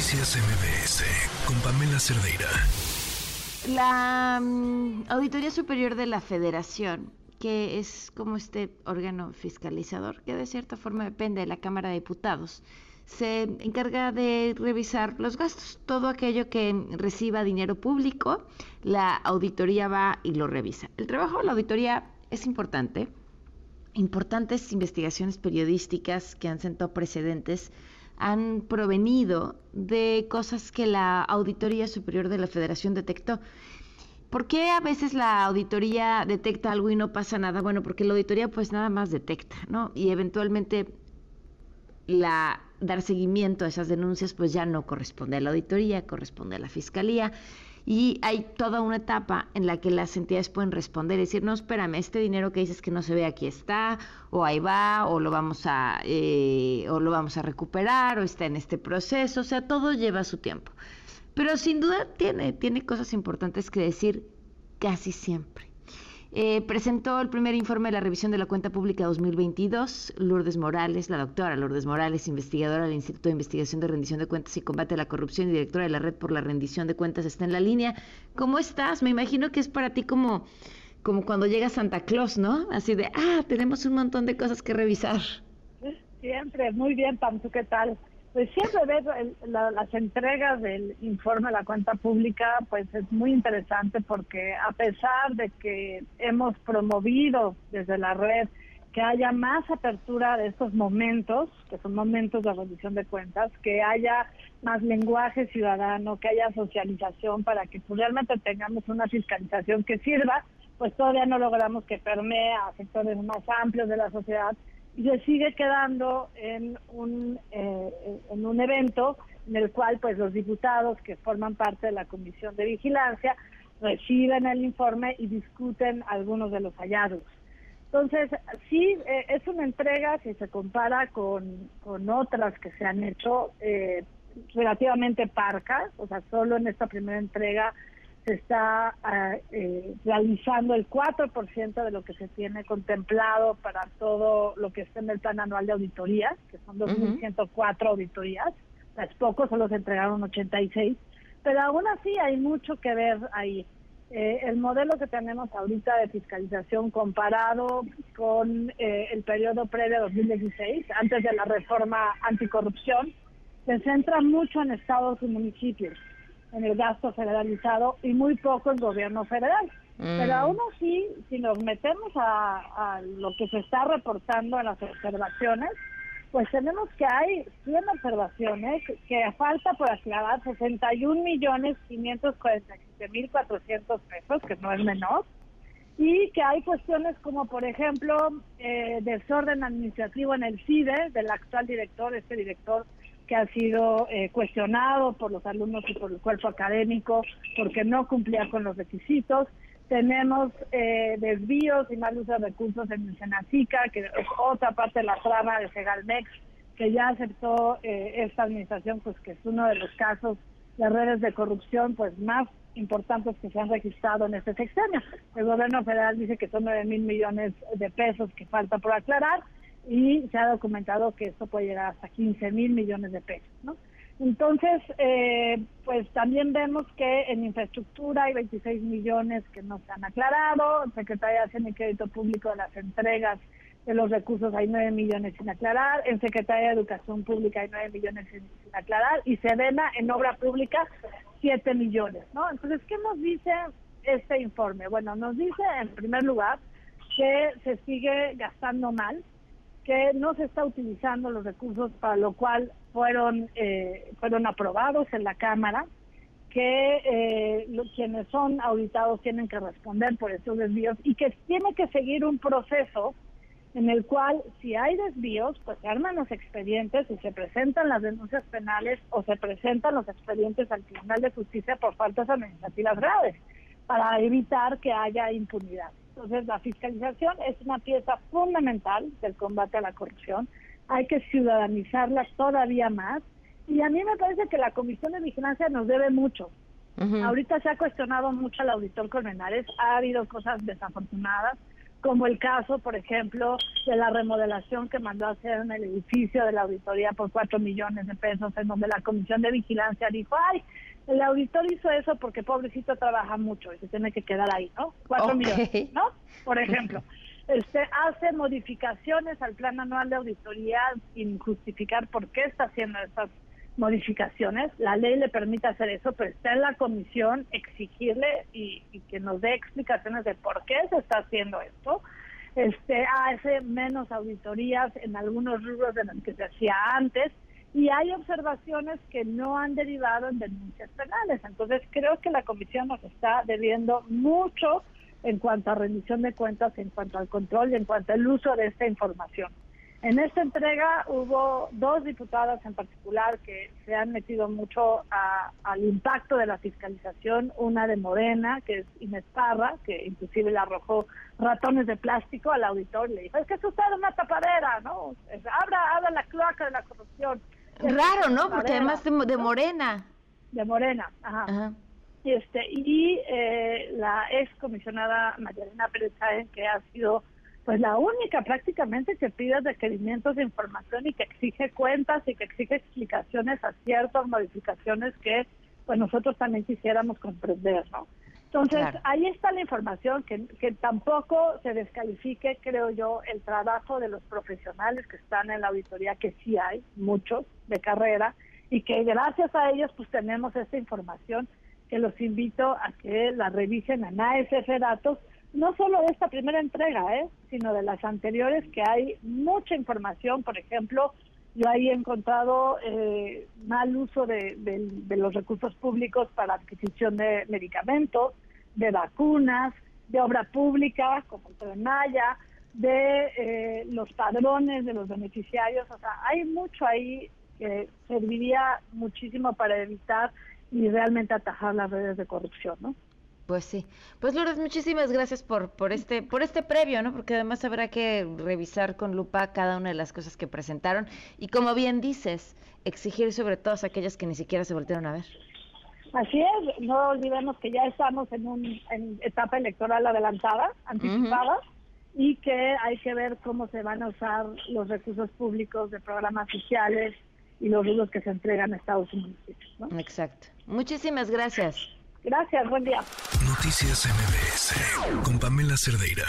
Noticias MBS con Pamela Cerdeira. La mm, Auditoría Superior de la Federación, que es como este órgano fiscalizador, que de cierta forma depende de la Cámara de Diputados, se encarga de revisar los gastos. Todo aquello que reciba dinero público, la auditoría va y lo revisa. El trabajo de la auditoría es importante. Importantes investigaciones periodísticas que han sentado precedentes han provenido de cosas que la Auditoría Superior de la Federación detectó. ¿Por qué a veces la auditoría detecta algo y no pasa nada? Bueno, porque la auditoría pues nada más detecta, ¿no? Y eventualmente la dar seguimiento a esas denuncias pues ya no corresponde a la auditoría, corresponde a la fiscalía y hay toda una etapa en la que las entidades pueden responder y decir, no, espérame, este dinero que dices que no se ve aquí está, o ahí va, o lo vamos a, eh, o lo vamos a recuperar, o está en este proceso, o sea, todo lleva su tiempo. Pero sin duda tiene, tiene cosas importantes que decir casi siempre. Eh, presentó el primer informe de la revisión de la cuenta pública 2022. Lourdes Morales, la doctora Lourdes Morales, investigadora del Instituto de Investigación de Rendición de Cuentas y Combate a la Corrupción y directora de la Red por la Rendición de Cuentas, está en la línea. ¿Cómo estás? Me imagino que es para ti como, como cuando llega Santa Claus, ¿no? Así de, ah, tenemos un montón de cosas que revisar. Siempre, muy bien, Pam, ¿tú qué tal? Pues siempre ver las entregas del informe de la cuenta pública, pues es muy interesante porque a pesar de que hemos promovido desde la red que haya más apertura de estos momentos, que son momentos de rendición de cuentas, que haya más lenguaje ciudadano, que haya socialización para que pues, realmente tengamos una fiscalización que sirva, pues todavía no logramos que permee a sectores más amplios de la sociedad y se sigue quedando en un, eh, en un evento en el cual pues los diputados que forman parte de la comisión de vigilancia reciben el informe y discuten algunos de los hallazgos. Entonces, sí, eh, es una entrega que se compara con, con otras que se han hecho eh, relativamente parcas, o sea, solo en esta primera entrega se está ah, eh, realizando el 4% de lo que se tiene contemplado para todo lo que está en el plan anual de auditorías, que son 2.104 auditorías. Es poco, solo se entregaron 86, pero aún así hay mucho que ver ahí. Eh, el modelo que tenemos ahorita de fiscalización comparado con eh, el periodo previo a 2016, antes de la reforma anticorrupción, se centra mucho en estados y municipios en el gasto federalizado y muy poco en gobierno federal. Pero mm. aún así, si nos metemos a, lo que se está reportando en las observaciones, pues tenemos que hay 100 observaciones que falta por aclarar 61 millones 547 mil 400 pesos, que no es menor, y que hay cuestiones como, por ejemplo, eh, desorden administrativo en el CIDE del actual director, este director que ha sido eh, cuestionado por los alumnos y por el cuerpo académico porque no cumplía con los requisitos. Tenemos eh, desvíos y mal uso de recursos en el Senacica, que es otra parte de la trama de Segalmex, que ya aceptó eh, esta administración, pues que es uno de los casos de redes de corrupción pues más importantes que se han registrado en este sexenio. El gobierno federal dice que son 9 mil millones de pesos que falta por aclarar y se ha documentado que esto puede llegar hasta 15 mil millones de pesos, ¿no? Entonces, eh, pues también vemos que en infraestructura hay 26 millones que no se han aclarado, en Secretaría de Hacienda y Crédito Público de las entregas de los recursos hay 9 millones sin aclarar, en Secretaría de Educación Pública hay 9 millones sin, aclarar y Sedena en obra pública 7 millones, ¿no? Entonces, ¿qué nos dice este informe? Bueno, nos dice en primer lugar que se sigue gastando mal, que no se está utilizando los recursos para lo cual fueron eh, fueron aprobados en la Cámara, que eh, quienes son auditados tienen que responder por estos desvíos y que tiene que seguir un proceso en el cual si hay desvíos, pues se arman los expedientes y se presentan las denuncias penales o se presentan los expedientes al Tribunal de Justicia por faltas administrativas graves para evitar que haya impunidad. Entonces, la fiscalización es una pieza fundamental del combate a la corrupción. Hay que ciudadanizarla todavía más. Y a mí me parece que la Comisión de Vigilancia nos debe mucho. Ahorita se ha cuestionado mucho al auditor Colmenares. Ha habido cosas desafortunadas, como el caso, por ejemplo, de la remodelación que mandó a hacer en el edificio de la auditoría por cuatro millones de pesos, en donde la Comisión de Vigilancia dijo, ay, el auditor hizo eso porque pobrecito trabaja mucho y se tiene que quedar ahí, ¿no? Cuatro millones, ¿no? Por ejemplo. Este, hace modificaciones al plan anual de auditoría sin justificar por qué está haciendo estas modificaciones. La ley le permite hacer eso, pero está en la comisión exigirle y, que nos dé explicaciones de por qué se está haciendo esto. Este, hace menos auditorías en algunos rubros de los que se hacía antes y hay observaciones que no han derivado en denuncias penales. Entonces creo que la comisión nos está debiendo mucho en cuanto a rendición de cuentas, en cuanto al control y en cuanto al uso de esta información. En esta entrega hubo dos diputadas en particular que se han metido mucho al impacto de la fiscalización, una de Morena, que es Inés Parra, que inclusive le arrojó ratones de plástico al auditor y le dijo, es que es usted una tapadera, ¿no? abra, abra la cloaca de la corrupción. Raro, ¿no? Porque además de, Morena. De Morena, ajá. Y, este, y eh, la ex comisionada Pérez que ha sido pues la única prácticamente que pide requerimientos de información y que exige cuentas y que exige explicaciones a ciertas modificaciones que pues nosotros también quisiéramos comprender, ¿no? Entonces, ahí está la información, que, que tampoco se descalifique, creo yo, el trabajo de los profesionales que están en la auditoría, que sí hay, muchos de carrera, y que gracias a ellos pues tenemos esta información que los invito a que la revisen en ASF Datos no solo de esta primera entrega, ¿eh? sino de las anteriores, que hay mucha información. Por ejemplo, yo ahí he encontrado eh, mal uso de, los recursos públicos para adquisición de medicamentos, de vacunas, de obra pública, como el Tren Maya, de eh, los padrones de los beneficiarios. O sea, hay mucho ahí que serviría muchísimo para evitar y realmente atajar las redes de corrupción, ¿no? Pues sí. Pues Lourdes, muchísimas gracias por, por este, por este previo, ¿no? Porque además habrá que revisar con lupa cada una de las cosas que presentaron y como bien dices, exigir sobre todas aquellas que ni siquiera se voltearon a ver. Así es, no olvidemos que ya estamos en una etapa electoral adelantada, anticipada, y que hay que ver cómo se van a usar los recursos públicos de programas sociales y los rubros que se entregan a Estados Unidos. ¿no? Exacto. Muchísimas gracias. Gracias, buen día. Noticias MBS con Pamela Cerdeira.